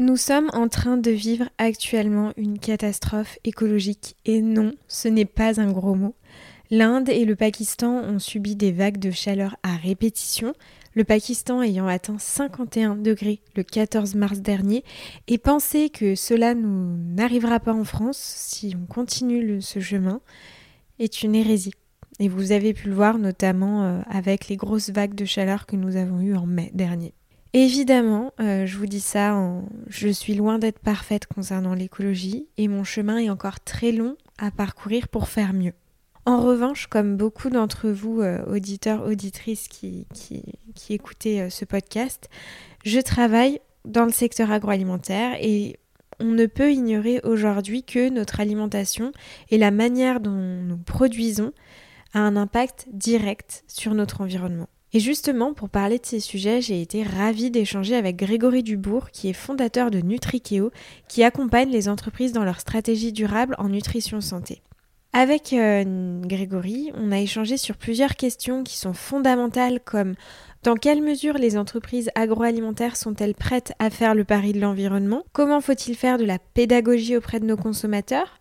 Nous sommes en train de vivre actuellement une catastrophe écologique et non, ce n'est pas un gros mot. L'Inde et le Pakistan ont subi des vagues de chaleur à répétition, le Pakistan ayant atteint 51 degrés le 14 mars dernier, et penser que cela n'arrivera pas en France si on continue ce chemin est une hérésie. Et vous avez pu le voir notamment euh, avec les grosses vagues de chaleur que nous avons eues en mai dernier. Évidemment, euh, je vous dis ça, je suis loin d'être parfaite concernant l'écologie et mon chemin est encore très long à parcourir pour faire mieux. En revanche, comme beaucoup d'entre vous, euh, auditeurs, auditrices qui, qui, écoutez euh, ce podcast, je travaille dans le secteur agroalimentaire et on ne peut ignorer aujourd'hui que notre alimentation et la manière dont nous produisons a un impact direct sur notre environnement. Et justement, pour parler de ces sujets, j'ai été ravie d'échanger avec Grégory Dubourg, qui est fondateur de Nutrikeo, qui accompagne les entreprises dans leur stratégie durable en nutrition santé. Avec euh, Grégory, on a échangé sur plusieurs questions qui sont fondamentales comme dans quelle mesure les entreprises agroalimentaires sont-elles prêtes à faire le pari de l'environnement? Comment faut-il faire de la pédagogie auprès de nos consommateurs?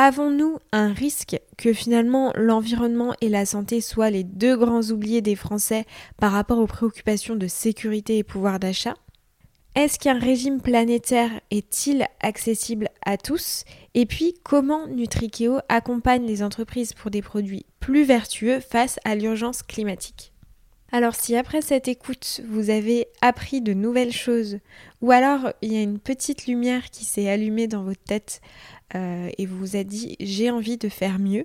Avons-nous un risque que finalement l'environnement et la santé soient les deux grands oubliés des Français par rapport aux préoccupations de sécurité et pouvoir d'achat? Est-ce qu'un régime planétaire est-il accessible à tous? Et puis comment Nutrikeo accompagne les entreprises pour des produits plus vertueux face à l'urgence climatique? Alors si après cette écoute, vous avez appris de nouvelles choses, ou alors il y a une petite lumière qui s'est allumée dans votre tête euh, et vous a dit j'ai envie de faire mieux,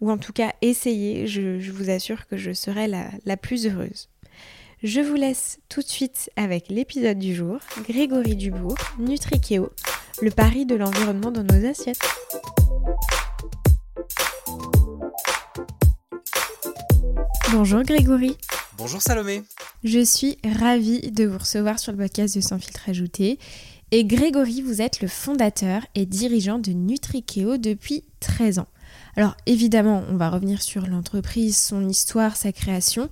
ou en tout cas essayer, je, vous assure que je serai la, la plus heureuse. Je vous laisse tout de suite avec l'épisode du jour, Grégory Dubourg, Nutrikeo, le pari de l'environnement dans nos assiettes. Bonjour Grégory. Bonjour Salomé. Je suis ravie de vous recevoir sur le podcast de Sans filtre ajouté. Et Grégory, vous êtes le fondateur et dirigeant de Nutrikeo depuis 13 ans. Alors évidemment, on va revenir sur l'entreprise, son histoire, sa création.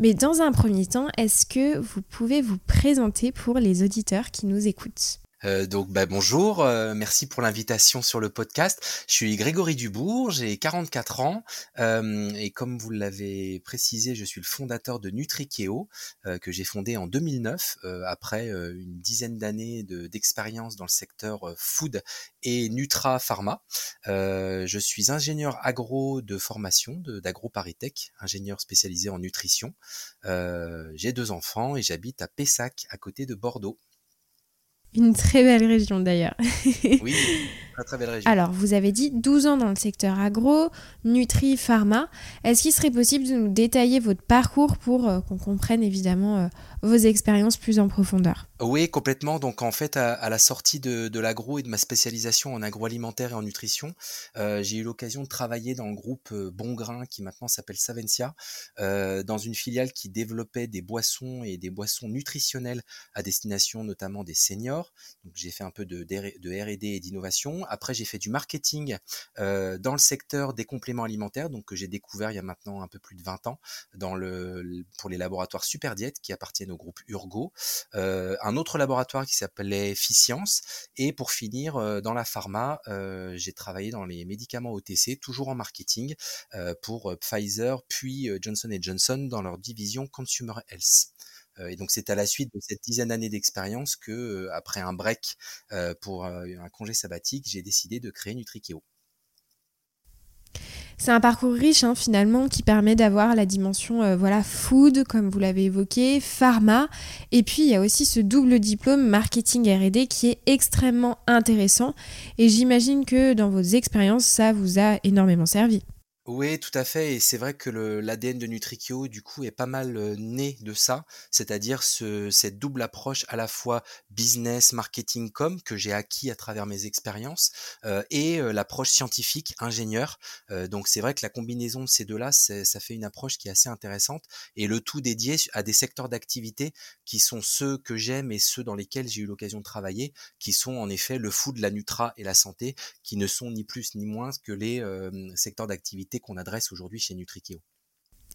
Mais dans un premier temps, est-ce que vous pouvez vous présenter pour les auditeurs qui nous écoutent? Euh, donc bah, bonjour, euh, merci pour l'invitation sur le podcast. Je suis Grégory Dubourg, j'ai 44 ans euh, et comme vous l'avez précisé, je suis le fondateur de Nutrikeo que j'ai fondé en 2009 après une dizaine d'années d'expérience dans le secteur food et Nutra Pharma. je suis ingénieur agro de formation d'AgroParisTech, ingénieur spécialisé en nutrition. j'ai deux enfants et j'habite à Pessac à côté de Bordeaux. Une très belle région d'ailleurs. oui, très très belle région. Alors, vous avez dit 12 ans dans le secteur agro, Nutri, Pharma. Est-ce qu'il serait possible de nous détailler votre parcours pour euh, qu'on comprenne évidemment euh, vos expériences plus en profondeur? Oui, complètement. Donc en fait, à, la sortie de, de l'agro et de ma spécialisation en agroalimentaire et en nutrition, euh, j'ai eu l'occasion de travailler dans le groupe euh, Bon Grain qui maintenant s'appelle Savencia, dans une filiale qui développait des boissons et des boissons nutritionnelles à destination notamment des seniors. J'ai fait un peu de, R&D et d'innovation. Après, j'ai fait du marketing euh, dans le secteur des compléments alimentaires, donc que j'ai découvert il y a maintenant un peu plus de 20 ans pour les laboratoires Superdiète qui appartiennent au groupe Urgo, euh, un autre laboratoire qui s'appelait Ficience, et pour finir, euh, dans la pharma, j'ai travaillé dans les médicaments OTC, toujours en marketing, pour Pfizer, puis Johnson Johnson dans leur division Consumer Health. Et donc c'est à la suite de cette dizaine d'années d'expérience que, après un break pour un congé sabbatique, j'ai décidé de créer Nutrikeo. C'est un parcours riche hein, finalement qui permet d'avoir la dimension voilà food comme vous l'avez évoqué, pharma et puis il y a aussi ce double diplôme marketing R&D qui est extrêmement intéressant et j'imagine que dans vos expériences ça vous a énormément servi. Oui, tout à fait. Et c'est vrai que l'ADN de Nutrikio, du coup, est pas mal né de ça, c'est-à-dire ce, cette double approche à la fois business, marketing, com que j'ai acquis à travers mes expériences et l'approche scientifique, ingénieur. donc c'est vrai que la combinaison de ces deux-là, ça fait une approche qui est assez intéressante et le tout dédié à des secteurs d'activité qui sont ceux que j'aime et ceux dans lesquels j'ai eu l'occasion de travailler, qui sont en effet le food, la nutra et la santé, qui ne sont ni plus ni moins que les secteurs d'activité qu'on adresse aujourd'hui chez Nutrikeo.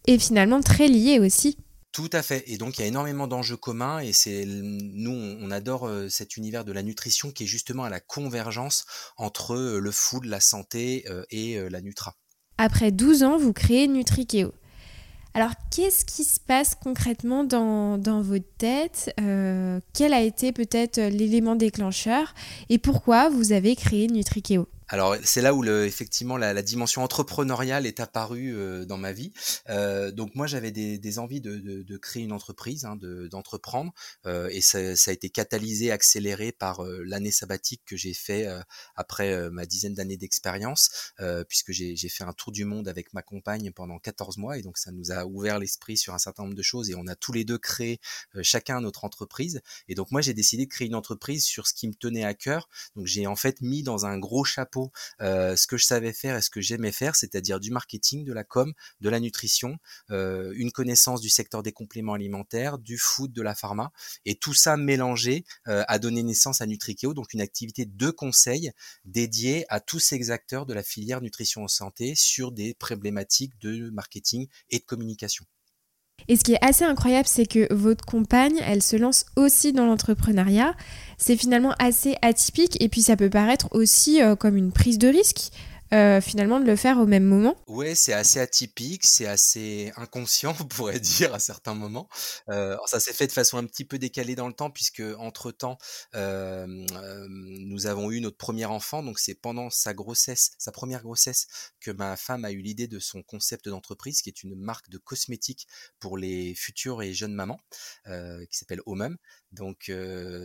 Et finalement très lié aussi. Tout à fait. Et donc, il y a énormément d'enjeux communs et c'est nous, on adore cet univers de la nutrition qui est justement à la convergence entre le food, la santé et la Nutra. Après 12 ans, vous créez Nutrikeo. Alors, qu'est-ce qui se passe concrètement dans, dans votre tête Quel a été peut-être l'élément déclencheur Et pourquoi vous avez créé Nutrikeo? Alors c'est là où le, effectivement la, dimension entrepreneuriale est apparue euh, dans ma vie. Euh, donc moi j'avais des, envies de, créer une entreprise, hein, d'entreprendre, euh, et ça, a été catalysé, accéléré par l'année sabbatique que j'ai fait après ma dizaine d'années d'expérience, puisque j'ai fait un tour du monde avec ma compagne pendant 14 mois, et donc ça nous a ouvert l'esprit sur un certain nombre de choses, et on a tous les deux créé chacun notre entreprise. Et donc moi j'ai décidé de créer une entreprise sur ce qui me tenait à cœur. Donc j'ai en fait mis dans un gros chapeau ce que je savais faire et ce que j'aimais faire, c'est-à-dire du marketing, de la com, de la nutrition, une connaissance du secteur des compléments alimentaires, du food, de la pharma, et tout ça mélangé a donné naissance à Nutrikeo, donc une activité de conseil dédiée à tous ces acteurs de la filière nutrition en santé sur des problématiques de marketing et de communication. Et ce qui est assez incroyable, c'est que votre compagne, elle se lance aussi dans l'entrepreneuriat. C'est finalement assez atypique et puis ça peut paraître aussi euh, comme une prise de risque. Euh, finalement de le faire au même moment Ouais, c'est assez atypique, c'est assez inconscient, on pourrait dire à certains moments. Euh, ça s'est fait de façon un petit peu décalée dans le temps, puisque entre temps, euh, nous avons eu notre premier enfant, donc c'est pendant sa grossesse, sa première grossesse, que ma femme a eu l'idée de son concept d'entreprise, qui est une marque de cosmétiques pour les futures et jeunes mamans, qui s'appelle Omum. Donc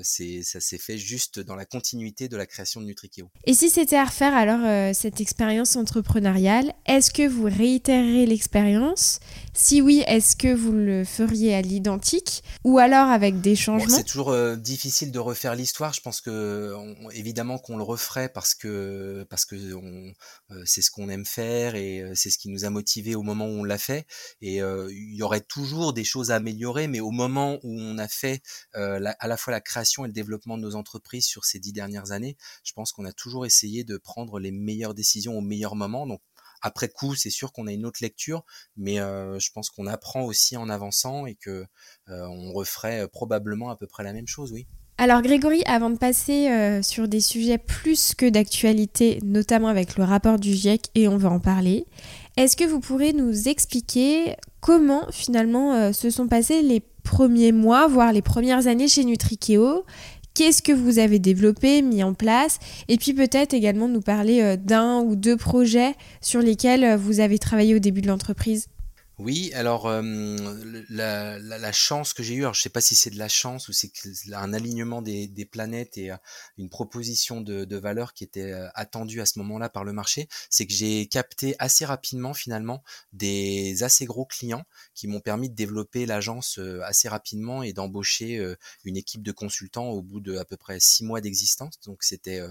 c'est ça s'est fait juste dans la continuité de la création de Nutrikeo. Et si c'était à refaire alors cette expérience expérience entrepreneuriale. Est-ce que vous réitérerez l'expérience? Si oui, est-ce que vous le feriez à l'identique ou alors avec des changements C'est toujours euh, difficile de refaire l'histoire. Je pense que évidemment qu'on le referait parce que parce que euh, c'est ce qu'on aime faire et euh, c'est ce qui nous a motivé au moment où on l'a fait. Et il y aurait toujours des choses à améliorer, mais au moment où on a fait à la fois la création et le développement de nos entreprises sur ces dix dernières années, je pense qu'on a toujours essayé de prendre les meilleures décisions au meilleur moment. Donc après coup, c'est sûr qu'on a une autre lecture, mais euh, je pense qu'on apprend aussi en avançant et que euh, on referait euh, probablement à peu près la même chose, oui. Alors Grégory, avant de passer sur des sujets plus que d'actualité, notamment avec le rapport du GIEC, et on va en parler, est-ce que vous pourrez nous expliquer comment finalement se sont passés les premiers mois, voire les premières années chez Nutrikeo? Qu'est-ce que vous avez développé, mis en place Et puis peut-être également nous parler euh, d'un ou deux projets sur lesquels euh, vous avez travaillé au début de l'entreprise. Oui, alors la, chance que j'ai eue, alors je sais pas si c'est de la chance ou c'est un alignement des, planètes et une proposition de, valeur qui était attendue à ce moment-là par le marché, c'est que j'ai capté assez rapidement finalement des assez gros clients qui m'ont permis de développer l'agence assez rapidement et d'embaucher une équipe de consultants au bout de à peu près six mois d'existence. Donc c'était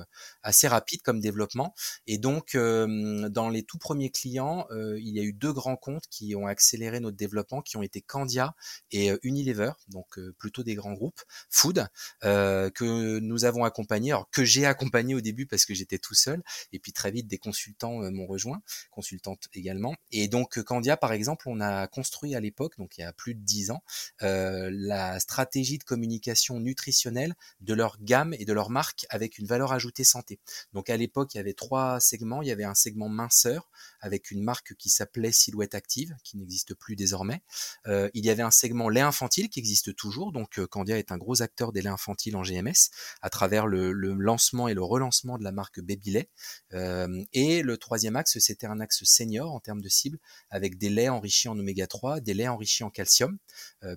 assez rapide comme développement. Et donc dans les tout premiers clients, il y a eu deux grands comptes qui ont accéléré notre développement, qui ont été Candia et euh, Unilever, donc euh, plutôt des grands groupes, Food, euh, que nous avons accompagné, que j'ai accompagné au début parce que j'étais tout seul, et puis très vite des consultants m'ont rejoint, consultantes également. Et donc Candia, par exemple, on a construit à l'époque, donc il y a plus de dix ans, la stratégie de communication nutritionnelle de leur gamme et de leur marque avec une valeur ajoutée santé. Donc à l'époque, il y avait trois segments. Il y avait un segment minceur avec une marque qui s'appelait Silhouette Active, qui n'existe plus désormais. Euh, il y avait un segment lait infantile qui existe toujours, donc euh, Candia est un gros acteur des laits infantiles en GMS à travers le, lancement et le relancement de la marque Babylay. Euh, et le troisième axe, c'était un axe senior en termes de cible, avec des laits enrichis en oméga 3, des laits enrichis en calcium,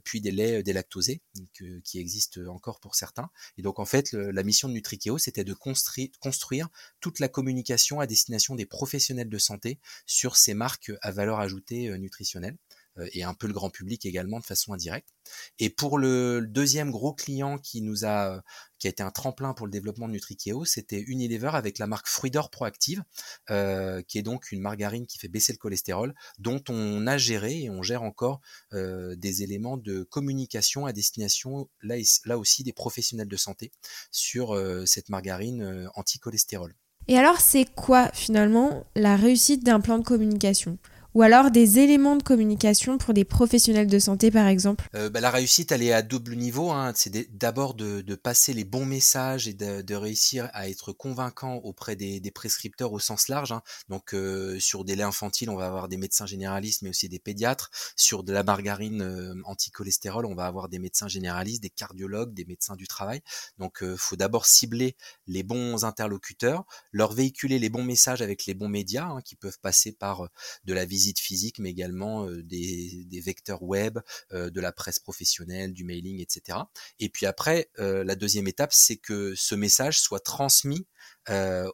puis des laits délactosés qui existent encore pour certains. Et donc en fait, la mission de Nutrikeo, c'était de construire toute la communication à destination des professionnels de santé sur ces marques à valeur ajoutée nutritionnelle euh, et un peu le grand public également de façon indirecte. Et pour le deuxième gros client qui nous a qui a été un tremplin pour le développement de Nutrikeo, c'était Unilever avec la marque Fruidor Proactive, euh, qui est donc une margarine qui fait baisser le cholestérol, dont on a géré et on gère encore euh, des éléments de communication à destination là, là aussi des professionnels de santé sur cette margarine anti-cholestérol. Et alors, c'est quoi finalement la réussite d'un plan de communication? Ou alors des éléments de communication pour des professionnels de santé par exemple euh, bah, La réussite, elle est à double niveau. Hein. C'est d'abord de, passer les bons messages et de, réussir à être convaincant auprès des, prescripteurs au sens large. Hein. Donc euh, sur des laits infantiles, on va avoir des médecins généralistes, mais aussi des pédiatres. Sur de la margarine euh, anti-cholestérol, on va avoir des médecins généralistes, des cardiologues, des médecins du travail. Donc il faut d'abord cibler les bons interlocuteurs, leur véhiculer les bons messages avec les bons médias hein, qui peuvent passer par de la visite physique, mais également des, vecteurs web, de la presse professionnelle, du mailing, etc. Et puis après, la deuxième étape, c'est que ce message soit transmis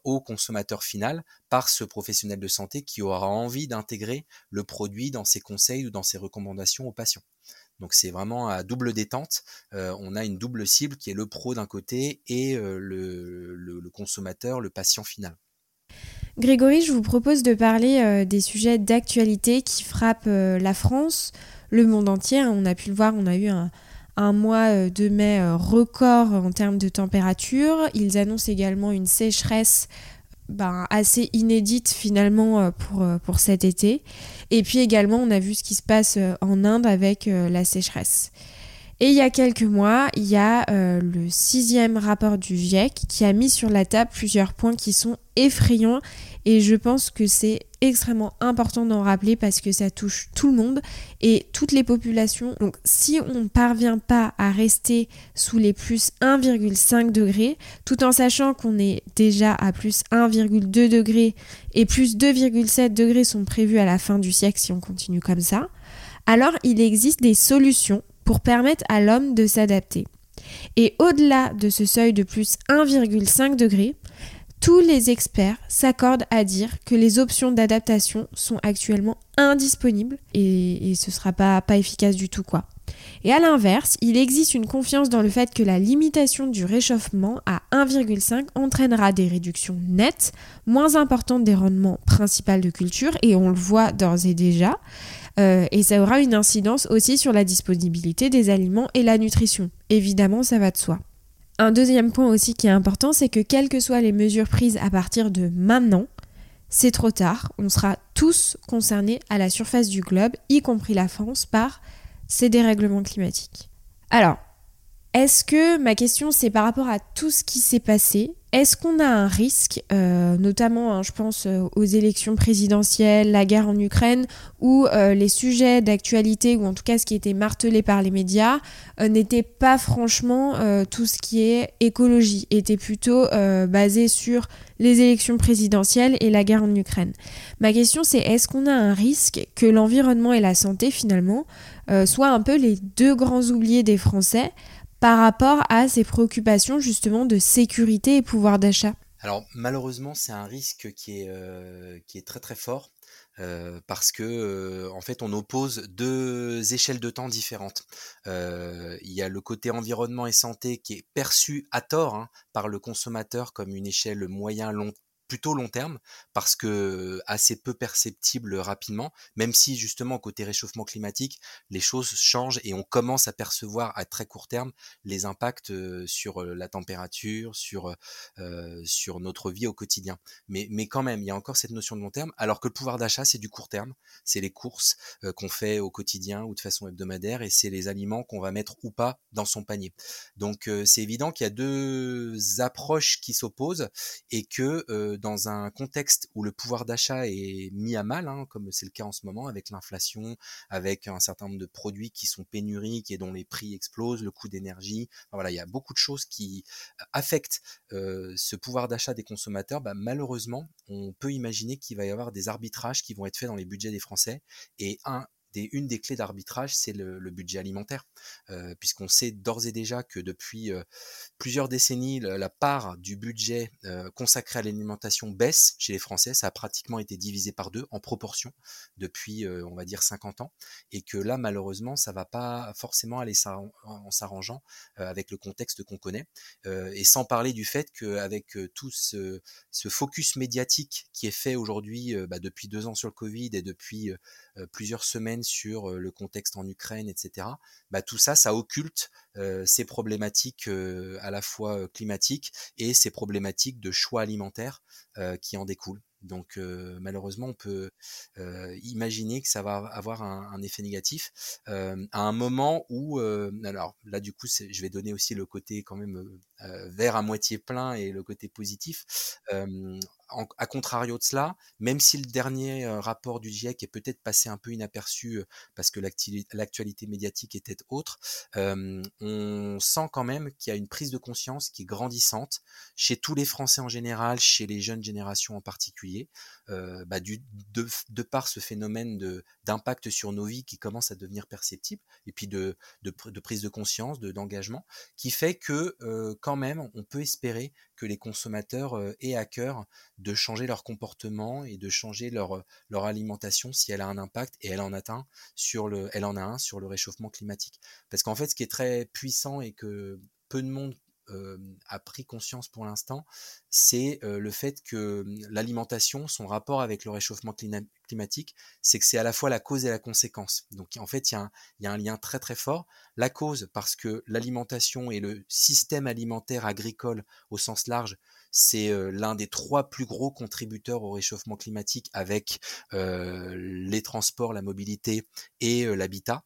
au consommateur final par ce professionnel de santé qui aura envie d'intégrer le produit dans ses conseils ou dans ses recommandations aux patients. Donc c'est vraiment à double détente. on a une double cible qui est le pro d'un côté et le, consommateur, le patient final. Grégory, je vous propose de parler euh, des sujets d'actualité qui frappent euh, la France, le monde entier. Hein. On a pu le voir, on a eu un, mois euh, de mai record en termes de température. Ils annoncent également une sécheresse ben, assez inédite finalement pour, pour cet été. Et puis également, on a vu ce qui se passe en Inde avec la sécheresse. Et il y a quelques mois, il y a euh, le sixième rapport du GIEC qui a mis sur la table plusieurs points qui sont effrayants et je pense que c'est extrêmement important d'en rappeler parce que ça touche tout le monde et toutes les populations. Donc si on ne parvient pas à rester sous les plus 1,5 degrés, tout en sachant qu'on est déjà à plus 1,2 degrés et plus 2,7 degrés sont prévus à la fin du siècle si on continue comme ça, alors il existe des solutions pour permettre à l'homme de s'adapter. Et au-delà de ce seuil de plus 1,5 degré, tous les experts s'accordent à dire que les options d'adaptation sont actuellement indisponibles et, ce ne sera pas, efficace du tout. Et à l'inverse, il existe une confiance dans le fait que la limitation du réchauffement à 1,5 entraînera des réductions nettes moins importantes des rendements principaux de culture, et on le voit d'ores et déjà, euh, et ça aura une incidence aussi sur la disponibilité des aliments et la nutrition. Évidemment, ça va de soi. Un deuxième point aussi qui est important, c'est que quelles que soient les mesures prises à partir de maintenant, c'est trop tard. On sera tous concernés à la surface du globe, y compris la France, par ces dérèglements climatiques. Alors, est-ce que ma question c'est par rapport à tout ce qui s'est passé est-ce qu'on a un risque, euh, notamment hein, je pense euh, aux élections présidentielles, la guerre en Ukraine, où euh, les sujets d'actualité, ou en tout cas ce qui était martelé par les médias, n'était pas franchement tout ce qui est écologie, était plutôt basé sur les élections présidentielles et la guerre en Ukraine? Ma question c'est est-ce qu'on a un risque que l'environnement et la santé finalement soient un peu les deux grands oubliés des Français? Par rapport à ces préoccupations justement de sécurité et pouvoir d'achat Alors malheureusement c'est un risque qui est, euh, très très fort. Euh, parce que euh, en fait on oppose deux échelles de temps différentes. il y a le côté environnement et santé qui est perçu à tort hein, par le consommateur comme une échelle moyen long plutôt long terme parce que assez peu perceptible rapidement, même si justement côté réchauffement climatique, les choses changent et on commence à percevoir à très court terme les impacts sur la température, sur sur notre vie au quotidien. Mais mais quand même, il y a encore cette notion de long terme, alors que le pouvoir d'achat c'est du court terme, c'est les courses qu'on fait au quotidien ou de façon hebdomadaire et c'est les aliments qu'on va mettre ou pas dans son panier. Donc c'est évident qu'il y a deux approches qui s'opposent et que dans un contexte où le pouvoir d'achat est mis à mal, hein, comme c'est le cas en ce moment avec l'inflation, avec un certain nombre de produits qui sont pénuriques et dont les prix explosent, le coût d'énergie, voilà, il y a beaucoup de choses qui affectent ce pouvoir d'achat des consommateurs. Bah, malheureusement, on peut imaginer qu'il va y avoir des arbitrages qui vont être faits dans les budgets des Français et un une des clés d'arbitrage, c'est le, budget alimentaire, euh, puisqu'on sait d'ores et déjà que depuis euh, plusieurs décennies, la, part du budget euh, consacré à l'alimentation baisse chez les Français. Ça a pratiquement été divisé par deux en proportion depuis, on va dire, 50 ans, et que là, malheureusement, ça va pas forcément aller en s'arrangeant avec le contexte qu'on connaît, et sans parler du fait qu'avec tout ce, focus médiatique qui est fait aujourd'hui bah, depuis deux ans sur le Covid et depuis plusieurs semaines sur le contexte en Ukraine, etc. Bah, tout ça, ça occulte ces problématiques à la fois climatiques et ces problématiques de choix alimentaires qui en découlent. Donc malheureusement, on peut imaginer que ça va avoir un, effet négatif à un moment où, alors là du coup, je vais donner aussi le côté quand même vert à moitié plein et le côté positif à contrario de cela, même si le dernier rapport du GIEC est peut-être passé un peu inaperçu parce que l'actualité médiatique était autre, on sent quand même qu'il y a une prise de conscience qui est grandissante chez tous les Français en général, chez les jeunes générations en particulier, bah, du, de, par ce phénomène d'impact sur nos vies qui commence à devenir perceptible, et puis de, de, prise de conscience, d'engagement, qui fait que quand même on peut espérer que les consommateurs aient à cœur de changer leur comportement et de changer leur, leur alimentation si elle a un impact et elle en, sur le, elle en a un sur le réchauffement climatique. Parce qu'en fait, ce qui est très puissant et que peu de monde a pris conscience pour l'instant, c'est le fait que l'alimentation, son rapport avec le réchauffement climatique, c'est que c'est à la fois la cause et la conséquence. Donc en fait, il y, a un lien très très fort. La cause, parce que l'alimentation et le système alimentaire agricole au sens large, c'est l'un des trois plus gros contributeurs au réchauffement climatique avec les transports, la mobilité et l'habitat.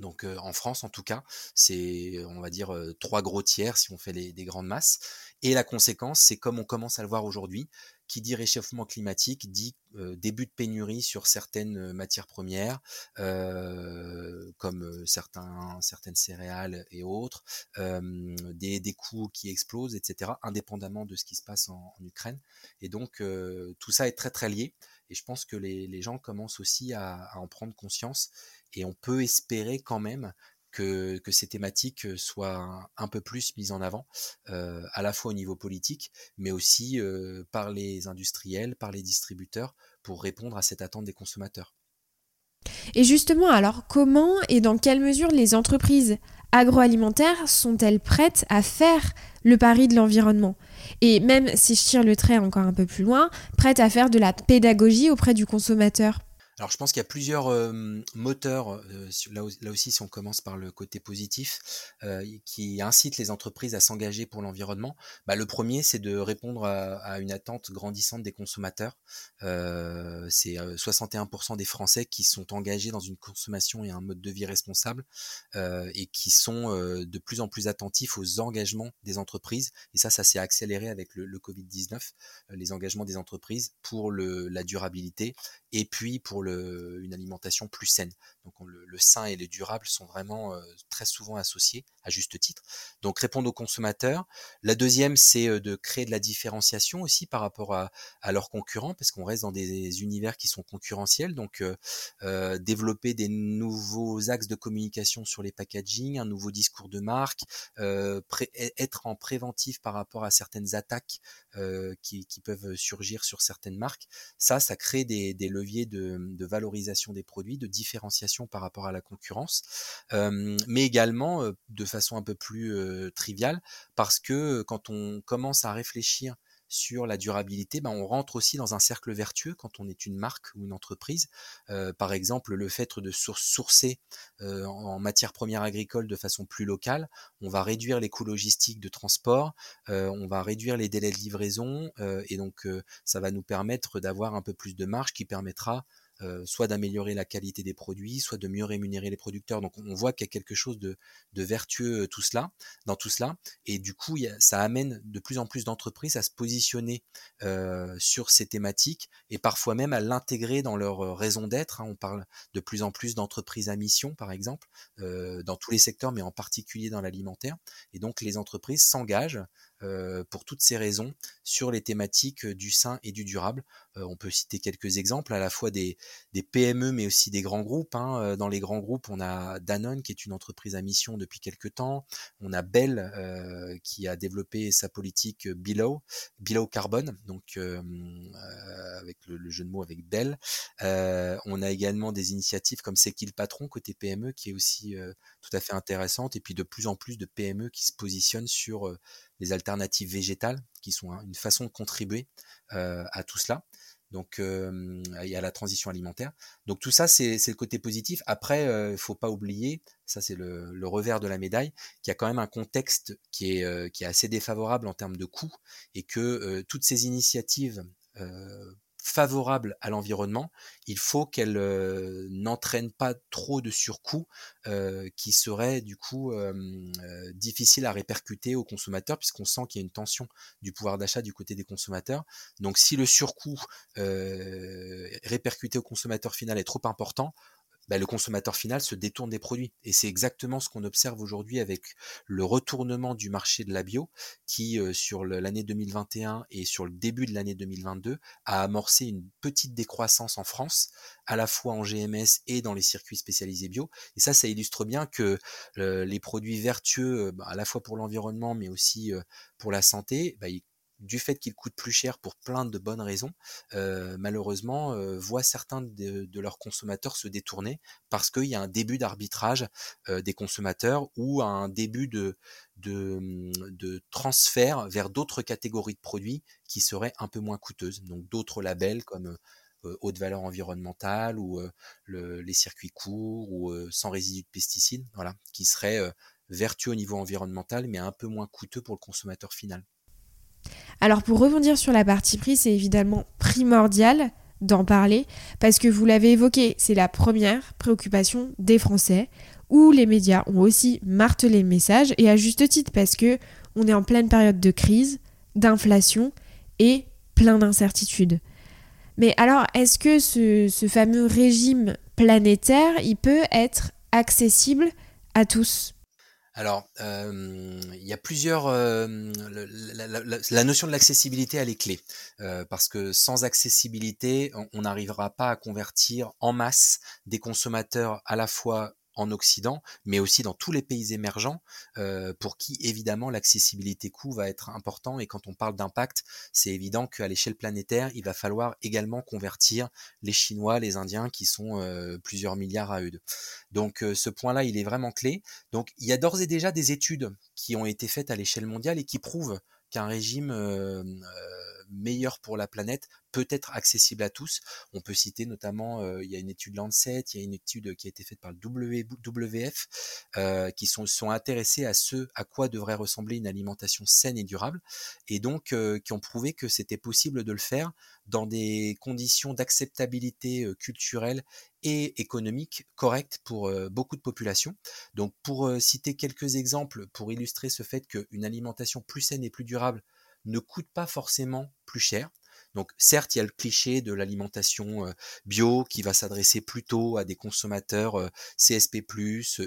Donc en France, en tout cas, c'est, on va dire, trois gros tiers si on fait des grandes masses. Et la conséquence, c'est comme on commence à le voir aujourd'hui, qui dit réchauffement climatique dit début de pénurie sur certaines matières premières, comme certaines céréales et autres, des, coûts qui explosent, etc., indépendamment de ce qui se passe en, Ukraine. Et donc, tout ça est très, très lié. Et je pense que les, les gens commencent aussi à en prendre conscience et on peut espérer quand même que, ces thématiques soient un, peu plus mises en avant, à la fois au niveau politique, mais aussi par les industriels, par les distributeurs, pour répondre à cette attente des consommateurs. Et justement, alors comment et dans quelle mesure les entreprises agroalimentaires sont-elles prêtes à faire le pari de l'environnement? Et même si je tire le trait encore un peu plus loin, prêtes à faire de la pédagogie auprès du consommateur? Alors je pense qu'il y a plusieurs moteurs, là, aussi si on commence par le côté positif, qui incitent les entreprises à s'engager pour l'environnement. Bah, le premier, c'est de répondre à, une attente grandissante des consommateurs. c'est 61% des Français qui sont engagés dans une consommation et un mode de vie responsable et qui sont de plus en plus attentifs aux engagements des entreprises. Et ça, ça s'est accéléré avec le, Covid-19, les engagements des entreprises pour la durabilité et puis pour le, une alimentation plus saine. Donc le, sain et le durable sont vraiment euh, très souvent associés, à juste titre. Donc répondre aux consommateurs. La deuxième, c'est euh, de créer de la différenciation aussi par rapport à, leurs concurrents, parce qu'on reste dans des univers qui sont concurrentiels. Donc euh, développer des nouveaux axes de communication sur les packaging, un nouveau discours de marque, être en préventif par rapport à certaines attaques qui, peuvent surgir sur certaines marques. Ça, ça crée des, des levier de, valorisation des produits, de différenciation par rapport à la concurrence, mais également de façon un peu plus triviale, parce que quand on commence à réfléchir sur la durabilité, ben on rentre aussi dans un cercle vertueux quand on est une marque ou une entreprise. Par exemple, le fait de sourcer en matière première agricole de façon plus locale, on va réduire les coûts logistiques de transport, on va réduire les délais de livraison, et donc ça va nous permettre d'avoir un peu plus de marge qui permettra euh, soit d'améliorer la qualité des produits, soit de mieux rémunérer les producteurs. Donc on voit qu'il y a quelque chose de, vertueux euh, dans tout cela. Et du coup, ça amène de plus en plus d'entreprises à se positionner euh, sur ces thématiques et parfois même à l'intégrer dans leur raison d'être. Hein. On parle de plus en plus d'entreprises à mission, par exemple, dans tous les secteurs, mais en particulier dans l'alimentaire. Et donc les entreprises s'engagent pour toutes ces raisons sur les thématiques euh, du sain et du durable. Euh, on peut citer quelques exemples, à la fois des, des PME mais aussi des grands groupes. Hein. Dans les grands groupes, on a Danone qui est une entreprise à mission depuis quelques temps. On a Bell euh, qui a développé sa politique Below, Below Carbone, donc euh, avec le, jeu de mots avec Bell. on a également des initiatives comme C'est qui le patron côté PME qui est aussi tout à fait intéressante et puis de plus en plus de PME qui se positionnent sur les alternatives végétales, qui sont hein, une façon de contribuer euh, à tout cela. Donc, euh, il y a la transition alimentaire. Donc tout ça, c'est le côté positif. Après, il euh, ne faut pas oublier, ça c'est le, revers de la médaille, qu'il y a quand même un contexte qui est, qui est assez défavorable en termes de coûts et que toutes ces initiatives favorable à l'environnement, il faut qu'elle euh, n'entraîne pas trop de surcoûts euh, qui seraient du coup euh, difficiles à répercuter aux consommateurs puisqu'on sent qu'il y a une tension du pouvoir d'achat du côté des consommateurs. Donc si le surcoût répercuté au consommateur final est trop important, bah, le consommateur final se détourne des produits. Et c'est exactement ce qu'on observe aujourd'hui avec le retournement du marché de la bio, qui euh, sur l'année 2021 et sur le début de l'année 2022 a amorcé une petite décroissance en France, à la fois en GMS et dans les circuits spécialisés bio. Et ça, ça illustre bien que les produits vertueux, bah, à la fois pour l'environnement, mais aussi euh, pour la santé, bah, du fait qu'il coûte plus cher pour plein de bonnes raisons, malheureusement, voient certains de, leurs consommateurs se détourner parce qu'il y a un début d'arbitrage des consommateurs ou un début de, de, de transfert vers d'autres catégories de produits qui seraient un peu moins coûteuses. Donc d'autres labels comme haute valeur environnementale ou les circuits courts ou sans résidus de pesticides, voilà, qui seraient vertueux au niveau environnemental mais un peu moins coûteux pour le consommateur final. Alors pour rebondir sur la partie prix, c'est évidemment primordial d'en parler parce que vous l'avez évoqué, c'est la première préoccupation des Français où les médias ont aussi martelé le message et à juste titre parce que on est en pleine période de crise, d'inflation et plein d'incertitudes. Mais alors, est-ce que ce, ce, fameux régime planétaire, il peut être accessible à tous? Alors, euh, il y a plusieurs. Euh, la, notion de l'accessibilité, elle est clé. Euh, parce que sans accessibilité, on n'arrivera pas à convertir en masse des consommateurs à la fois en Occident, mais aussi dans tous les pays émergents, euh, pour qui évidemment l'accessibilité coût va être important. Et quand on parle d'impact, c'est évident qu'à l'échelle planétaire, il va falloir également convertir les Chinois, les Indiens, qui sont euh, plusieurs milliards à eux. Donc euh, ce point-là, il est vraiment clé. Donc il y a d'ores et déjà des études qui ont été faites à l'échelle mondiale et qui prouvent qu'un régime meilleur pour la planète peut être accessible à tous. On peut citer notamment, euh, il y a une étude Lancet, il y a une étude qui a été faite par le WWF, euh, qui sont, sont intéressés à ce à quoi devrait ressembler une alimentation saine et durable, et donc euh, qui ont prouvé que c'était possible de le faire dans des conditions d'acceptabilité culturelle et économique correctes pour beaucoup de populations. Donc pour citer quelques exemples pour illustrer ce fait qu'une alimentation plus saine et plus durable ne coûte pas forcément plus cher. Donc certes, il y a le cliché de l'alimentation bio qui va s'adresser plutôt à des consommateurs CSP+,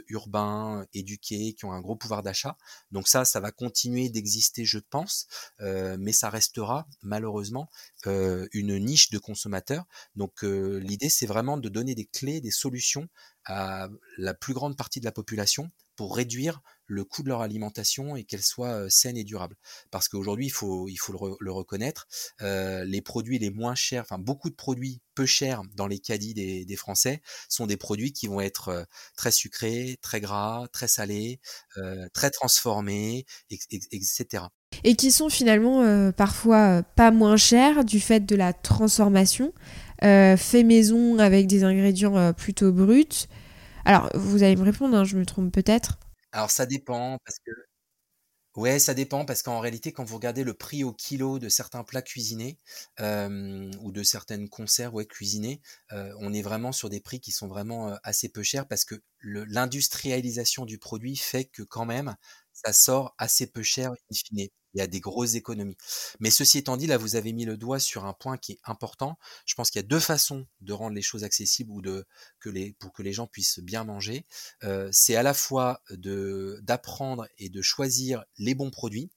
urbains, éduqués, qui ont un gros pouvoir d'achat. Donc ça, ça va continuer d'exister, je pense, mais ça restera malheureusement une niche de consommateurs. Donc l'idée, c'est vraiment de donner des clés, des solutions à la plus grande partie de la population pour réduire le coût de leur alimentation et qu'elle soit saine et durable. Parce qu'aujourd'hui, il faut, il faut le, reconnaître, les produits les moins chers, enfin beaucoup de produits peu chers dans les caddies des, Français sont des produits qui vont être très sucrés, très gras, très salés, très transformés, etc. Et qui sont finalement parfois pas moins chers du fait de la transformation, fait maison avec des ingrédients plutôt bruts. Alors, vous allez me répondre, hein, je me trompe peut-être. Alors ça dépend parce que ouais, ça dépend parce qu'en réalité, quand vous regardez le prix au kilo de certains plats cuisinés ou de certaines conserves ouais, cuisinées, on est vraiment sur des prix qui sont vraiment assez peu chers parce que l'industrialisation du produit fait que quand même ça sort assez peu cher in fine il y a des grosses économies. Mais ceci étant dit, là, vous avez mis le doigt sur un point qui est important. Je pense qu'il y a deux façons de rendre les choses accessibles ou de que les pour que les gens puissent bien manger. Euh, c'est à la fois d'apprendre et de choisir les bons produits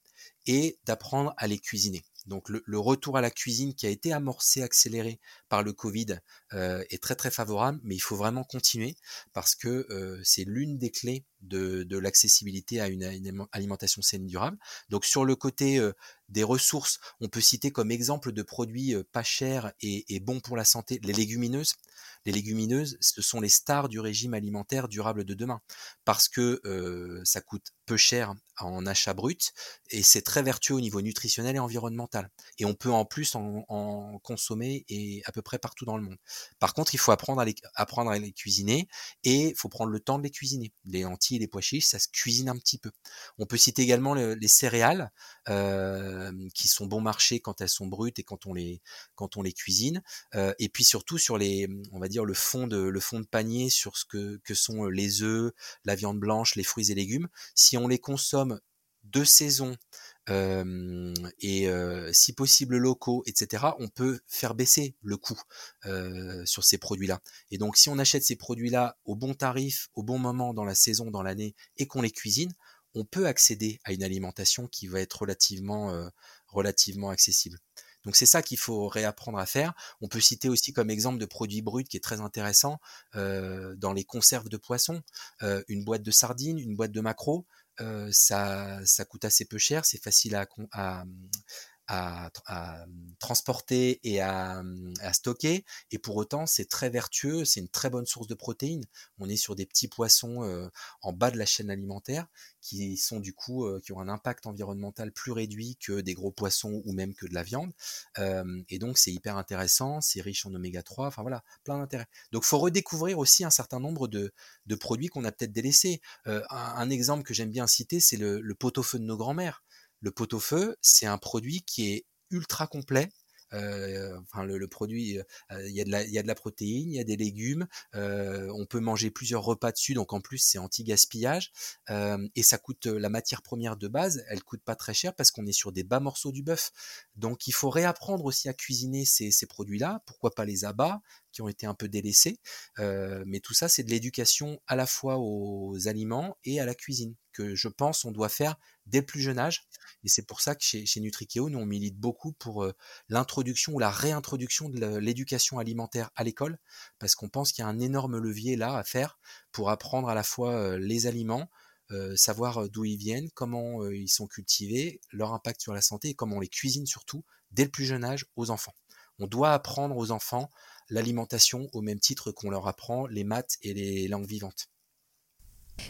et d'apprendre à les cuisiner. Donc le, retour à la cuisine qui a été amorcé, accéléré par le Covid euh, est très très favorable, mais il faut vraiment continuer parce que euh, c'est l'une des clés de, l'accessibilité à une, alimentation saine et durable. Donc sur le côté euh, des ressources, on peut citer comme exemple de produits pas chers et, bons pour la santé les légumineuses. Les légumineuses, ce sont les stars du régime alimentaire durable de demain parce que ça coûte peu cher en achat brut et c'est très vertueux au niveau nutritionnel et environnemental. Et on peut en plus en, consommer et à peu près partout dans le monde. Par contre, il faut apprendre à les, apprendre à les cuisiner et il faut prendre le temps de les cuisiner. Les lentilles les pois chiches, ça se cuisine un petit peu. On peut citer également les céréales. Euh, qui sont bon marché quand elles sont brutes et quand on les quand on les cuisine. et puis surtout sur les, on va dire le fond de le fond de panier sur ce que que sont les œufs, la viande blanche, les fruits et légumes. Si on les consomme de saison et si possible locaux, etc., on peut faire baisser le coût sur ces produits-là. Et donc, si on achète ces produits-là au bon tarif, au bon moment dans la saison, dans l'année, et qu'on les cuisine, on peut accéder à une alimentation qui va être relativement, relativement accessible. Donc c'est ça qu'il faut réapprendre à faire. On peut citer aussi comme exemple de produits bruts qui est très intéressant dans les conserves de poissons, une boîte de sardines, une boîte de maquereaux ça, ça coûte assez peu cher, c'est facile à, à, à, à, transporter et à, à, stocker. Et pour autant, c'est très vertueux, c'est une très bonne source de protéines. On est sur des petits poissons en bas de la chaîne alimentaire qui sont du coup qui ont un impact environnemental plus réduit que des gros poissons ou même que de la viande. Et donc c'est hyper intéressant, c'est riche en oméga 3, enfin voilà, plein d'intérêts. Donc faut redécouvrir aussi un certain nombre de, produits qu'on a peut-être délaissés. Un, un, exemple que j'aime bien citer, c'est le, le pot-au-feu de nos grands-mères. Le pot-au-feu, c'est un produit qui est ultra complet. Euh, enfin, le, produit, euh, il y, a de la, protéine, il y a des légumes, euh, on peut manger plusieurs repas dessus, donc en plus c'est anti-gaspillage et ça coûte la matière première de base, elle coûte pas très cher parce qu'on est sur des bas morceaux du bœuf. Donc il faut réapprendre aussi à cuisiner ces, ces produits-là, pourquoi pas les abats qui ont été un peu délaissés, mais tout ça c'est de l'éducation à la fois aux aliments et à la cuisine je pense on doit faire dès le plus jeune âge. Et c'est pour ça que chez, chez Nutrikeo, nous on milite beaucoup pour euh, l'introduction ou la réintroduction de l'éducation alimentaire à l'école, parce qu'on pense qu'il y a un énorme levier là à faire pour apprendre à la fois euh, les aliments, euh, savoir d'où ils viennent, comment ils sont cultivés, leur impact sur la santé et comment on les cuisine surtout dès le plus jeune âge aux enfants. On doit apprendre aux enfants l'alimentation au même titre qu'on leur apprend les maths et les langues vivantes.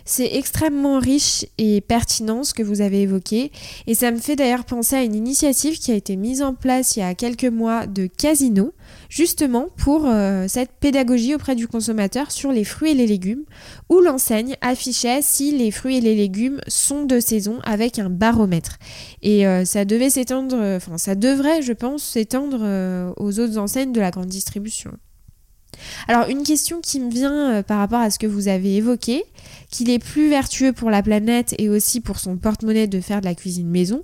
C'est extrêmement riche et pertinent ce que vous avez évoqué et ça me fait d'ailleurs penser à une initiative qui a été mise en place il y a quelques mois de Casino justement pour euh, cette pédagogie auprès du consommateur sur les fruits et les légumes où l'enseigne affichait si les fruits et les légumes sont de saison avec un baromètre et euh, ça devait s'étendre enfin ça devrait je pense s'étendre euh, aux autres enseignes de la grande distribution. Alors une question qui me vient par rapport à ce que vous avez évoqué, qu'il est plus vertueux pour la planète et aussi pour son porte-monnaie de faire de la cuisine maison,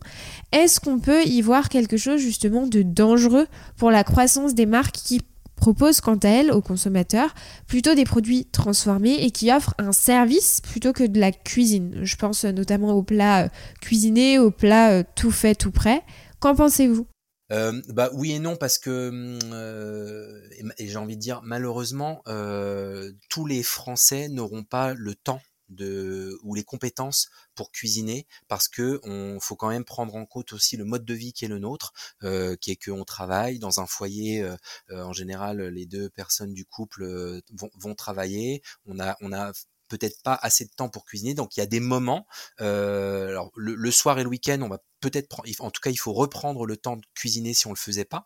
est-ce qu'on peut y voir quelque chose justement de dangereux pour la croissance des marques qui proposent quant à elles aux consommateurs plutôt des produits transformés et qui offrent un service plutôt que de la cuisine? Je pense notamment aux plats euh, cuisinés, aux plats euh, tout fait, tout prêt. Qu'en pensez-vous? Euh, bah oui et non parce que hum, euh, et, j'ai envie de dire malheureusement euh, tous les Français n'auront pas le temps de ou les compétences pour cuisiner parce que on faut quand même prendre en compte aussi le mode de vie qui est le nôtre euh, qui est qu'on travaille dans un foyer euh, euh, en général les deux personnes du couple vont, vont travailler. On a on a peut-être pas assez de temps pour cuisiner donc il y a des moments alors le, le soir et le week-end on va peut-être, en tout cas, il faut reprendre le temps de cuisiner si on le faisait pas,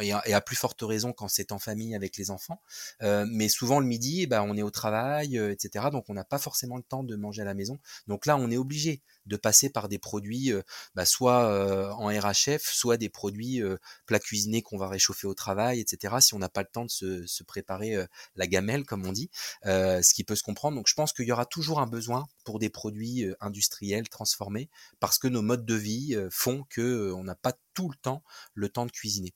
et, à, plus forte raison quand c'est en famille avec les enfants. Euh, mais souvent le midi, ben, on est au travail, euh, etc. Donc on n'a pas forcément le temps de manger à la maison. Donc là, on est obligé de passer par des produits, bah, soit en RHF, soit des produits plats cuisinés qu'on va réchauffer au travail, etc. Si on n'a pas le temps de se, préparer la gamelle, comme on dit, ce qui peut se comprendre. Donc je pense qu'il y aura toujours un besoin pour des produits industriels transformés, parce que nos modes de vie font que euh, on n'a pas tout le temps le temps de cuisiner.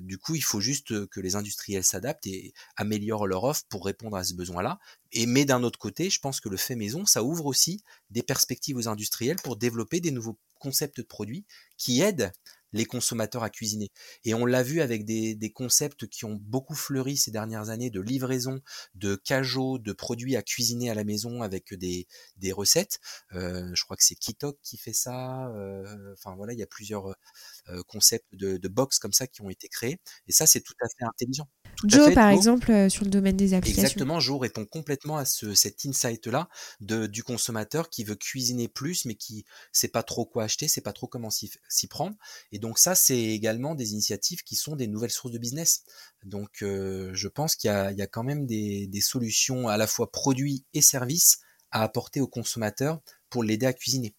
Du coup, il faut juste que les industriels s'adaptent et améliorent leur offre pour répondre à ce besoin-là. Et mais d'un autre côté, je pense que le fait maison, ça ouvre aussi des perspectives aux industriels pour développer des nouveaux concepts de produits qui aident les consommateurs à cuisiner. Et on l'a vu avec des, concepts qui ont beaucoup fleuri ces dernières années de livraison, de cajots, de produits à cuisiner à la maison avec des, des recettes. Euh, je crois que c'est Kitok qui fait ça. Euh, enfin voilà, il y a plusieurs euh, concepts de, de box comme ça qui ont été créés. Et ça, c'est tout à fait intelligent. Joe, par exemple, euh, sur le domaine des applications. Exactement, Joe répond complètement à ce, cet insight-là du consommateur qui veut cuisiner plus, mais qui sait pas trop quoi acheter, sait pas trop comment s'y prendre. Et donc ça, c'est également des initiatives qui sont des nouvelles sources de business. Donc euh, je pense qu'il y, y, a quand même des, des solutions à la fois produits et services à apporter au consommateur pour l'aider à cuisiner.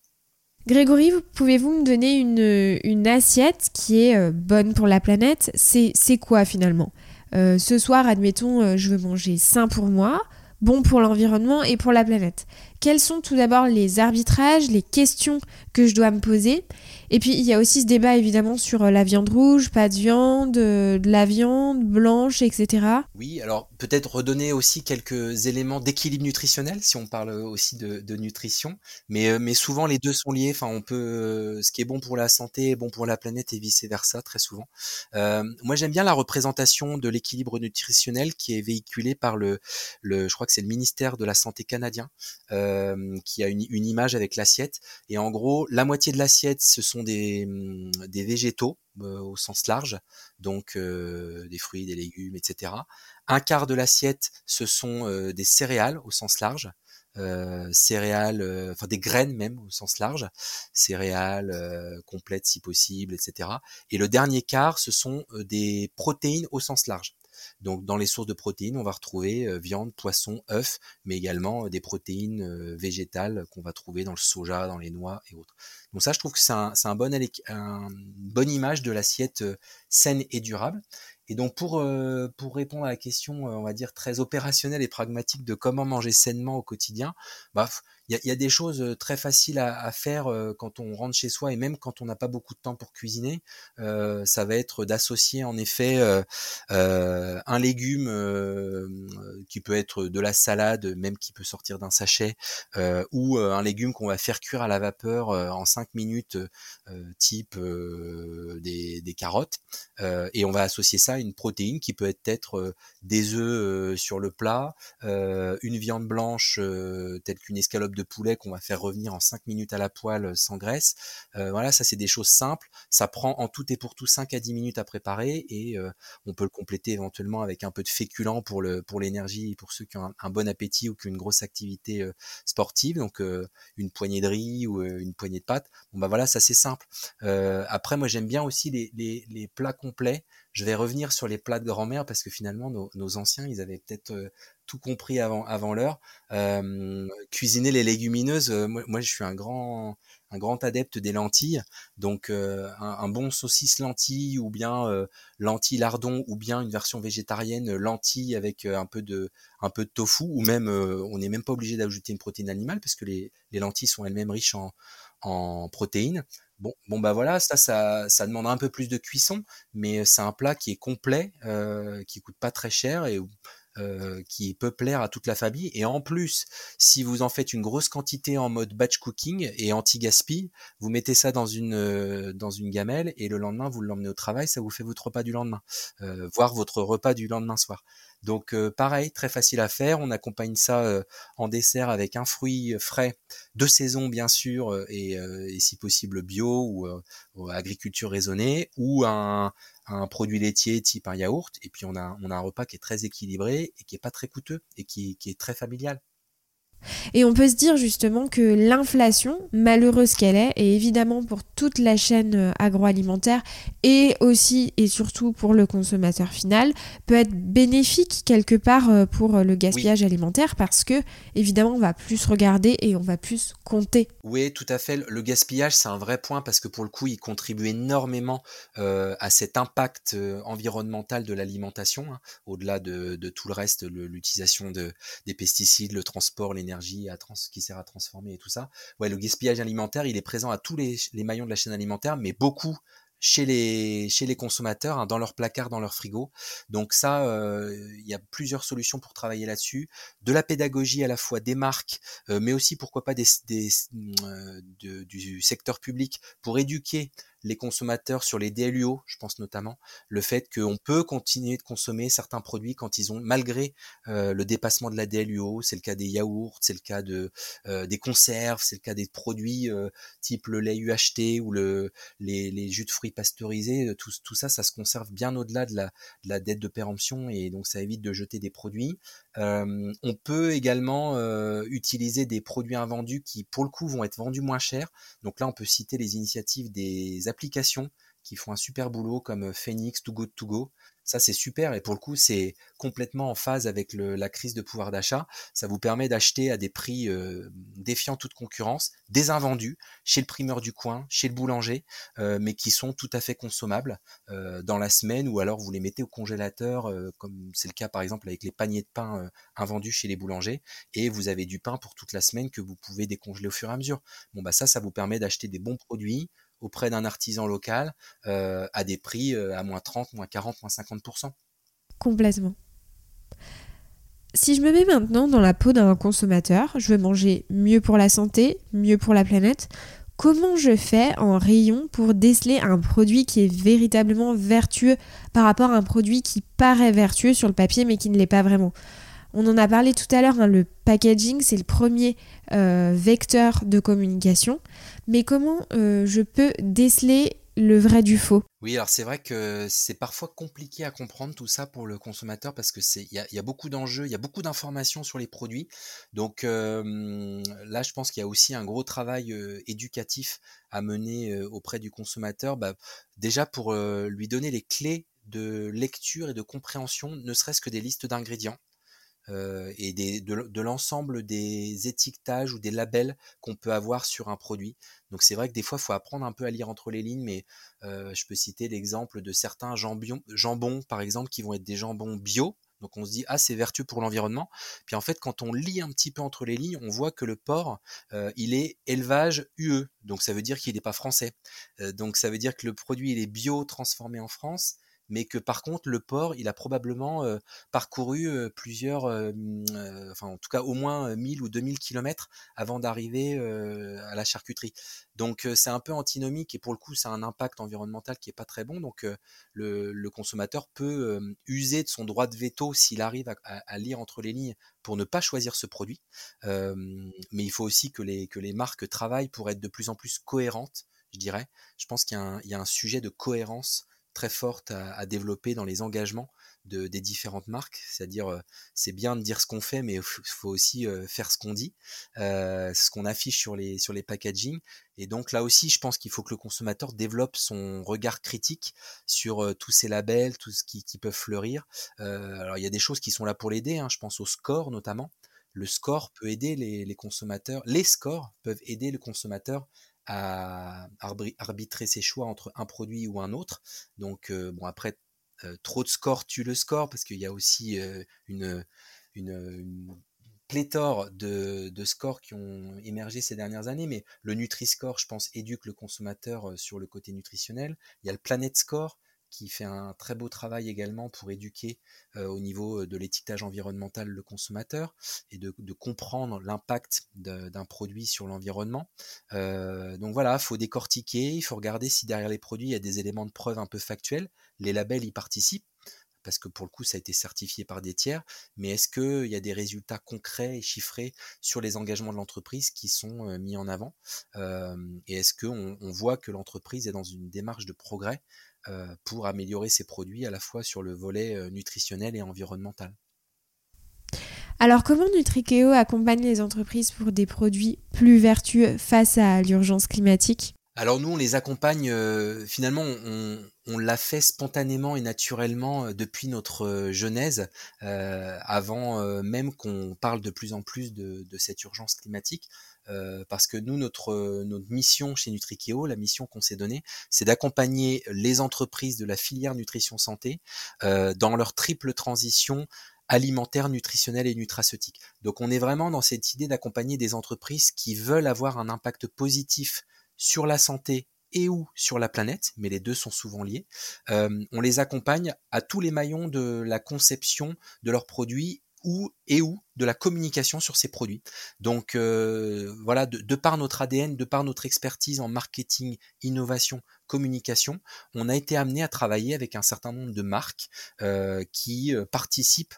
Grégory, pouvez-vous me donner une, assiette qui est euh, bonne pour la planète? C'est quoi finalement? Euh, Ce soir, admettons, euh, je veux manger sain pour moi, bon pour l'environnement et pour la planète. Quels sont tout d'abord les arbitrages, les questions que je dois me poser? Et puis il y a aussi ce débat évidemment sur euh, la viande rouge, pas de viande, euh, de la viande blanche, etc. Oui, alors peut-être redonner aussi quelques éléments d'équilibre nutritionnel si on parle aussi de, nutrition, mais, euh, souvent les deux sont liés. Enfin, on peut, ce qui est bon pour la santé est bon pour la planète et vice versa très souvent. moi, j'aime bien la représentation de l'équilibre nutritionnel qui est véhiculé par le, le je crois que c'est le ministère de la santé canadien, qui a une, une image avec l'assiette. Et en gros, la moitié de l'assiette, ce sont des, mmh, des végétaux euh, au sens large, donc euh, des fruits, des légumes, etc. Un quart de l'assiette, ce sont euh, des céréales au sens large, céréales, enfin des graines même au sens large, céréales complètes si possible, etc. Et le dernier quart, ce sont des protéines au sens large. Donc dans les sources de protéines, on va retrouver viande, poisson, œufs, mais également des protéines végétales qu'on va trouver dans le soja, dans les noix et autres. Donc ça, je trouve que c'est un, un, bon, une bonne image de l'assiette saine et durable. Et donc pour, pour répondre à la question, on va dire, très opérationnelle et pragmatique de comment manger sainement au quotidien, bah, il y a, des choses très faciles à, faire quand on rentre chez soi et même quand on n'a pas beaucoup de temps pour cuisiner. ça va être d'associer en effet un légume qui peut être de la salade, même qui peut sortir d'un sachet, ou un légume qu'on va faire cuire à la vapeur en 5 minutes, type des, carottes. et on va associer ça à une protéine qui peut être des œufs sur le plat, une viande blanche telle qu'une escalope de poulet qu'on va faire revenir en 5 minutes à la poêle euh, sans graisse. Euh, voilà, ça c'est des choses simples. Ça prend en tout et pour tout 5 à 10 minutes à préparer et euh, on peut le compléter éventuellement avec un peu de féculent pour l'énergie pour ceux qui ont un, bon appétit ou qui ont une grosse activité sportive. Donc une poignée de riz ou une poignée de pâtes. Bon bah voilà, ça c'est simple. après moi j'aime bien aussi les, plats complets je vais revenir sur les plats de grand-mère parce que finalement nos, anciens ils avaient peut-être tout compris avant, avant l'heure. Cuisiner les légumineuses, euh, moi, je suis un grand, un grand adepte des lentilles. Donc un, bon saucisse lentilles ou bien lentilles lardon ou bien une version végétarienne lentilles avec un peu de, un peu de tofu ou même on n'est même pas obligé d'ajouter une protéine animale parce que les, les lentilles sont elles-mêmes riches en, en protéines. Bon, bon bah voilà, ça, ça, ça demandera un peu plus de cuisson, mais c'est un plat qui est complet, qui coûte pas très cher et euh, qui peut plaire à toute la famille. Et en plus, si vous en faites une grosse quantité en mode batch cooking et anti-gaspi, vous mettez ça dans une, euh, dans une gamelle et le lendemain, vous l'emmenez au travail, ça vous fait votre repas du lendemain, euh, voire votre repas du lendemain soir. Donc euh, pareil, très facile à faire. On accompagne ça en dessert avec un fruit frais de saison bien sûr et, si possible bio ou, agriculture raisonnée ou un, produit laitier type un yaourt, et puis on a, un repas qui est très équilibré et qui est pas très coûteux et qui est très familial. Et on peut se dire justement que l'inflation, malheureuse qu'elle est, et évidemment pour toute la chaîne euh, agroalimentaire et aussi et surtout pour le consommateur final, peut être bénéfique quelque part euh, pour euh, le gaspillage alimentaire parce que évidemment on va plus regarder et on va plus compter. Oui, tout à fait. Le gaspillage, c'est un vrai point parce que pour le coup, il contribue énormément à cet impact environnemental de l'alimentation, hein, au-delà de, tout le reste, l'utilisation de, des pesticides, le transport, à qui sert à transformer et tout ça. Ouais, le gaspillage alimentaire, il est présent à tous les, maillons de la chaîne alimentaire, mais beaucoup chez les, chez les consommateurs, hein, dans leur placard, dans leur frigo. Donc ça, euh, il y a plusieurs solutions pour travailler là-dessus. De la pédagogie à la fois des marques, euh, mais aussi pourquoi pas des, des euh, du secteur public pour éduquer les consommateurs sur les DLUO, je pense notamment, le fait qu'on peut continuer de consommer certains produits quand ils ont, malgré euh, le dépassement de la DLUO, c'est le cas des yaourts, c'est le cas euh, des conserves, c'est le cas des produits euh, type le lait UHT ou le, les, jus de fruits pasteurisés, tout, tout ça, ça se conserve bien au-delà de la, de la dette de péremption et donc ça évite de jeter des produits. On peut également utiliser des produits invendus qui, pour le coup, vont être vendus moins cher. Donc là, on peut citer les initiatives des applications qui font un super boulot comme Phoenix, Too Good To Go. Ça, c'est super et pour le coup, c'est complètement en phase avec la crise de pouvoir d'achat. Ça vous permet d'acheter à des prix euh, défiant toute concurrence, des invendus, chez le primeur du coin, chez le boulanger, euh, mais qui sont tout à fait consommables euh, dans la semaine ou alors vous les mettez au congélateur, comme c'est le cas par exemple avec les paniers de pain invendus chez les boulangers, et vous avez du pain pour toute la semaine que vous pouvez décongeler au fur et à mesure. Bon, bah ça, ça vous permet d'acheter des bons produits auprès d'un artisan local euh, à des prix euh, à moins 30, moins 40, moins 50%. Complètement. Si je me mets maintenant dans la peau d'un consommateur, je veux manger mieux pour la santé, mieux pour la planète, comment je fais en rayon pour déceler un produit qui est véritablement vertueux par rapport à un produit qui paraît vertueux sur le papier mais qui ne l'est pas vraiment? On en a parlé tout à l'heure, hein, le packaging, c'est le premier euh, vecteur de communication. Mais comment euh, je peux déceler le vrai du faux? Oui, alors c'est vrai que c'est parfois compliqué à comprendre tout ça pour le consommateur parce que c'est il y, a, beaucoup d'enjeux, il y a beaucoup d'informations sur les produits. Donc euh, là, je pense qu'il y a aussi un gros travail éducatif à mener auprès du consommateur. Bah, déjà pour lui donner les clés de lecture et de compréhension, ne serait-ce que des listes d'ingrédients. Euh, et de, l'ensemble des étiquetages ou des labels qu'on peut avoir sur un produit. Donc c'est vrai que des fois, il faut apprendre un peu à lire entre les lignes, mais euh, je peux citer l'exemple de certains jambons, jambons, par exemple, qui vont être des jambons bio. Donc on se dit, ah, c'est vertueux pour l'environnement. Puis en fait, quand on lit un petit peu entre les lignes, on voit que le porc, euh, il est élevage UE. Donc ça veut dire qu'il n'est pas français. donc ça veut dire que le produit, il est bio transformé en France mais que par contre le porc, il a probablement parcouru plusieurs, enfin en tout cas au moins 1000 ou 2000 kilomètres avant d'arriver à la charcuterie. Donc c'est un peu antinomique et pour le coup ça a un impact environnemental qui est pas très bon. Donc le, consommateur peut user de son droit de veto s'il arrive à, lire entre les lignes pour ne pas choisir ce produit. mais il faut aussi que les, que les marques travaillent pour être de plus en plus cohérentes, je dirais. Je pense qu'il y, y, a un sujet de cohérence très forte à, développer dans les engagements de, des différentes marques. C'est-à-dire, c'est bien de dire ce qu'on fait, mais il faut aussi faire ce qu'on dit, ce qu'on affiche sur les, sur les packaging. Et donc là aussi, je pense qu'il faut que le consommateur développe son regard critique sur tous ces labels, tout ce qui, peuvent fleurir. alors il y a des choses qui sont là pour l'aider, hein, je pense au score notamment. Le score peut aider les, les consommateurs, les scores peuvent aider le consommateur à arbitrer ses choix entre un produit ou un autre. Donc, euh, bon, après, euh, trop de scores tue le score parce qu'il y a aussi euh, une, pléthore de, de, scores qui ont émergé ces dernières années. Mais le Nutri-Score, je pense, éduque le consommateur sur le côté nutritionnel. Il y a le Planet Score qui fait un très beau travail également pour éduquer euh, au niveau euh, de l'étiquetage environnemental le consommateur et de, comprendre l'impact d'un produit sur l'environnement. Euh, donc voilà, il faut décortiquer, il faut regarder si derrière les produits il y a des éléments de preuve un peu factuels. Les labels y participent parce que pour le coup, ça a été certifié par des tiers, mais est-ce qu'il y a des résultats concrets et chiffrés sur les engagements de l'entreprise qui sont mis en avant? Et est-ce qu'on on voit que l'entreprise est dans une démarche de progrès pour améliorer ses produits à la fois sur le volet euh, nutritionnel et environnemental. Alors comment Nutrikeo accompagne les entreprises pour des produits plus vertueux face à l'urgence climatique? Alors nous, on les accompagne, euh, finalement, on, l'a fait spontanément et naturellement depuis notre genèse, avant même qu'on parle de plus en plus de cette urgence climatique. Euh, parce que nous, notre, mission chez Nutrikeo, la mission qu'on s'est donnée, c'est d'accompagner les entreprises de la filière nutrition santé euh, dans leur triple transition alimentaire, nutritionnelle et nutraceutique. Donc on est vraiment dans cette idée d'accompagner des entreprises qui veulent avoir un impact positif sur la santé et ou sur la planète, mais les deux sont souvent liés. Euh, on les accompagne à tous les maillons de la conception de leurs produits ou et ou de la communication sur ces produits. Donc euh, voilà, de, par notre ADN, de par notre expertise en marketing, innovation, communication, on a été amené à travailler avec un certain nombre de marques euh, qui euh, participent,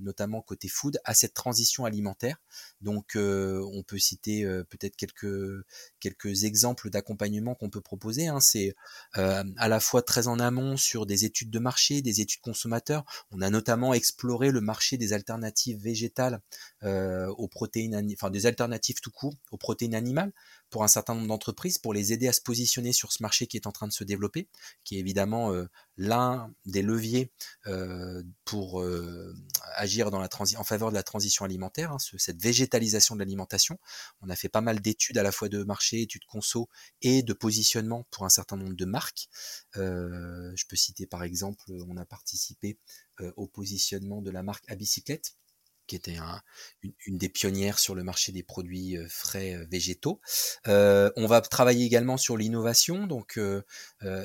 notamment côté food, à cette transition alimentaire. Donc on peut citer peut-être quelques, exemples d'accompagnement qu'on peut proposer. Hein. C'est à la fois très en amont sur des études de marché, des études consommateurs. On a notamment exploré le marché des alternatives végétales végétales aux protéines, enfin des alternatives tout court aux protéines animales pour un certain nombre d'entreprises, pour les aider à se positionner sur ce marché qui est en train de se développer, qui est évidemment l'un des leviers pour agir dans la en faveur de la transition alimentaire, hein, cette végétalisation de l'alimentation. On a fait pas mal d'études à la fois de marché, études conso et de positionnement pour un certain nombre de marques. je peux citer par exemple, on a participé au positionnement de la marque à bicyclette qui était une, des pionnières sur le marché des produits frais végétaux. on va travailler également sur l'innovation, donc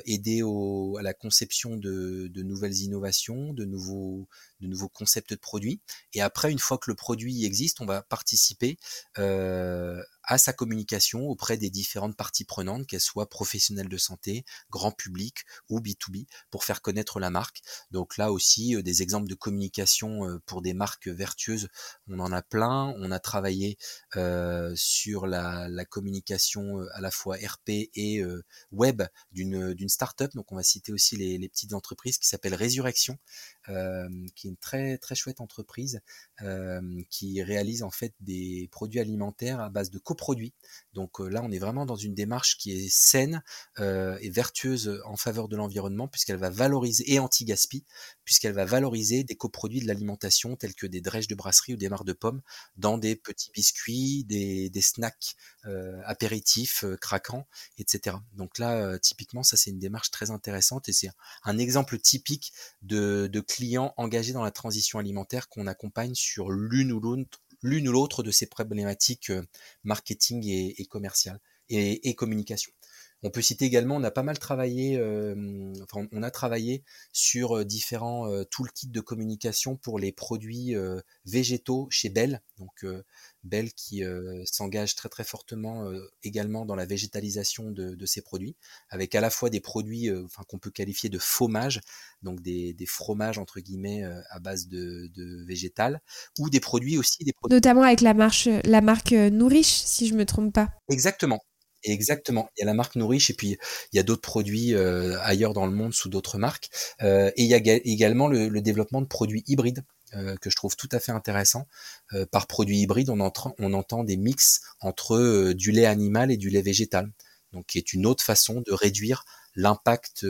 aider à la conception de, de, nouvelles innovations, de nouveaux, de nouveaux concepts de produits. Et après, une fois que le produit existe, on va participer euh, à sa communication auprès des différentes parties prenantes, qu'elles soient professionnelles de santé, grand public ou B2B, pour faire connaître la marque. Donc là aussi, euh, des exemples de communication euh, pour des marques vertueuses, on en a plein. On a travaillé sur la, communication à la fois RP et web d'une d'une startup. Donc on va citer aussi les, les petites entreprises qui s'appellent Résurrection, qui une très très chouette entreprise qui réalise en fait des produits alimentaires à base de coproduits. Donc là, on est vraiment dans une démarche qui est saine et vertueuse en faveur de l'environnement puisqu'elle va valoriser et anti-gaspi puisqu'elle va valoriser des coproduits de l'alimentation tels que des drèches de brasserie ou des marcs de pommes dans des petits biscuits, des, des snacks apéritifs craquants, etc. Donc là, typiquement, ça c'est une démarche très intéressante et c'est un exemple typique de, de clients engagés dans la transition alimentaire qu'on accompagne sur l'une ou l'autre de ces problématiques euh, marketing et, commerciales et, communication. On peut citer également, on a pas mal travaillé, euh, enfin, on a travaillé sur euh, différents toolkits de communication pour les produits végétaux chez Bell. Donc Bell qui s'engage très très fortement également dans la végétalisation de, de, ces produits, avec à la fois des produits enfin, qu'on peut qualifier de fromages, donc des, des, fromages entre guillemets à base de, de, végétal, ou des produits aussi des produits... Notamment avec la, marche, la marque Nourish, si je me trompe pas. Exactement. Exactement. Il y a la marque Nourish et puis il y a d'autres produits ailleurs dans le monde sous d'autres marques. et il y a également le, développement de produits hybrides euh, que je trouve tout à fait intéressant. Euh, par produit hybride, on, entend des mix entre euh, du lait animal et du lait végétal, donc qui est une autre façon de réduire l'impact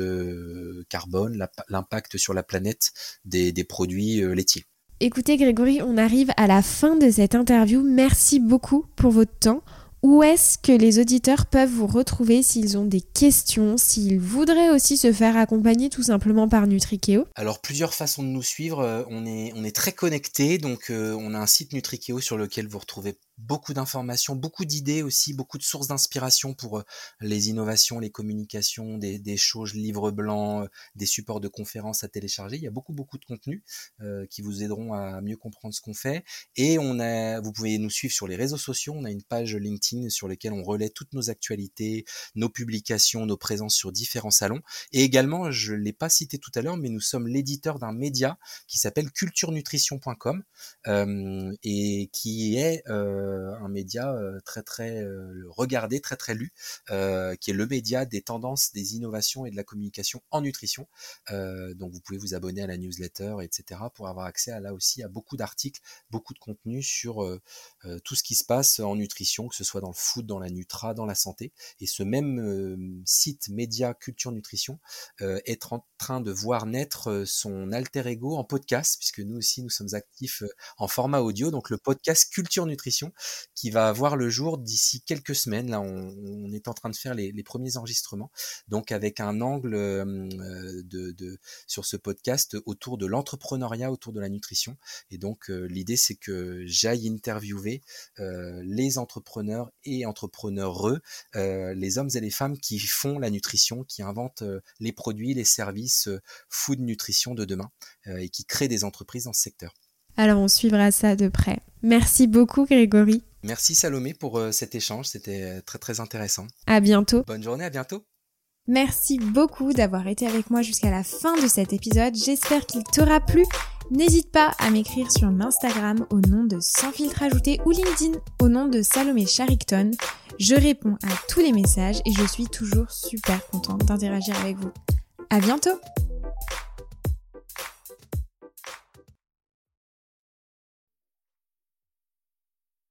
carbone, l'impact sur la planète des produits laitiers. Écoutez Grégory, on arrive à la fin de cette interview. Merci beaucoup pour votre temps. Où est-ce que les auditeurs peuvent vous retrouver s'ils ont des questions, s'ils voudraient aussi se faire accompagner tout simplement par Nutrikeo? Alors plusieurs façons de nous suivre. Euh, on est, très connectés, donc euh, on a un site Nutrikeo sur lequel vous retrouvez beaucoup d'informations, beaucoup d'idées aussi, beaucoup de sources d'inspiration pour euh, les innovations, les communications, des, des choses, livres blancs, euh, des supports de conférences à télécharger. Il y a beaucoup beaucoup de contenu euh, qui vous aideront à mieux comprendre ce qu'on fait. Et on a, vous pouvez nous suivre sur les réseaux sociaux. On a une page LinkedIn sur laquelle on relaie toutes nos actualités, nos publications, nos présences sur différents salons. Et également, je l'ai pas cité tout à l'heure, mais nous sommes l'éditeur d'un média qui s'appelle culturenutrition.com euh, et qui est euh, un média euh, très très euh, regardé, très très lu, qui est le média des tendances, des innovations et de la communication en nutrition. donc vous pouvez vous abonner à la newsletter, etc. pour avoir accès à là aussi à beaucoup d'articles, beaucoup de contenu sur tout ce qui se passe en nutrition, que ce soit dans le food, dans la nutra, dans la santé. Et ce même site média culture nutrition est en train de voir naître son alter ego en podcast, puisque nous aussi nous sommes actifs en format audio, donc le podcast Culture Nutrition, qui va voir le jour d'ici quelques semaines. Là, on, est en train de faire les, premiers enregistrements, donc avec un angle de, sur ce podcast autour de l'entrepreneuriat, autour de la nutrition. Et donc, l'idée, c'est que j'aille interviewer les entrepreneurs et entrepreneureux, les hommes et les femmes qui font la nutrition, qui inventent les produits, les services food nutrition de demain et qui créent des entreprises dans ce secteur. Alors on suivra ça de près. Merci beaucoup Grégory. Merci Salomé pour euh, cet échange, c'était euh, très très intéressant. À bientôt. Bonne journée, à bientôt. Merci beaucoup d'avoir été avec moi jusqu'à la fin de cet épisode. J'espère qu'il t'aura plu. N'hésite pas à m'écrire sur Instagram au nom de Sans filtre ajouté ou LinkedIn au nom de Salomé Charicton. Je réponds à tous les messages et je suis toujours super contente d'interagir avec vous. À bientôt!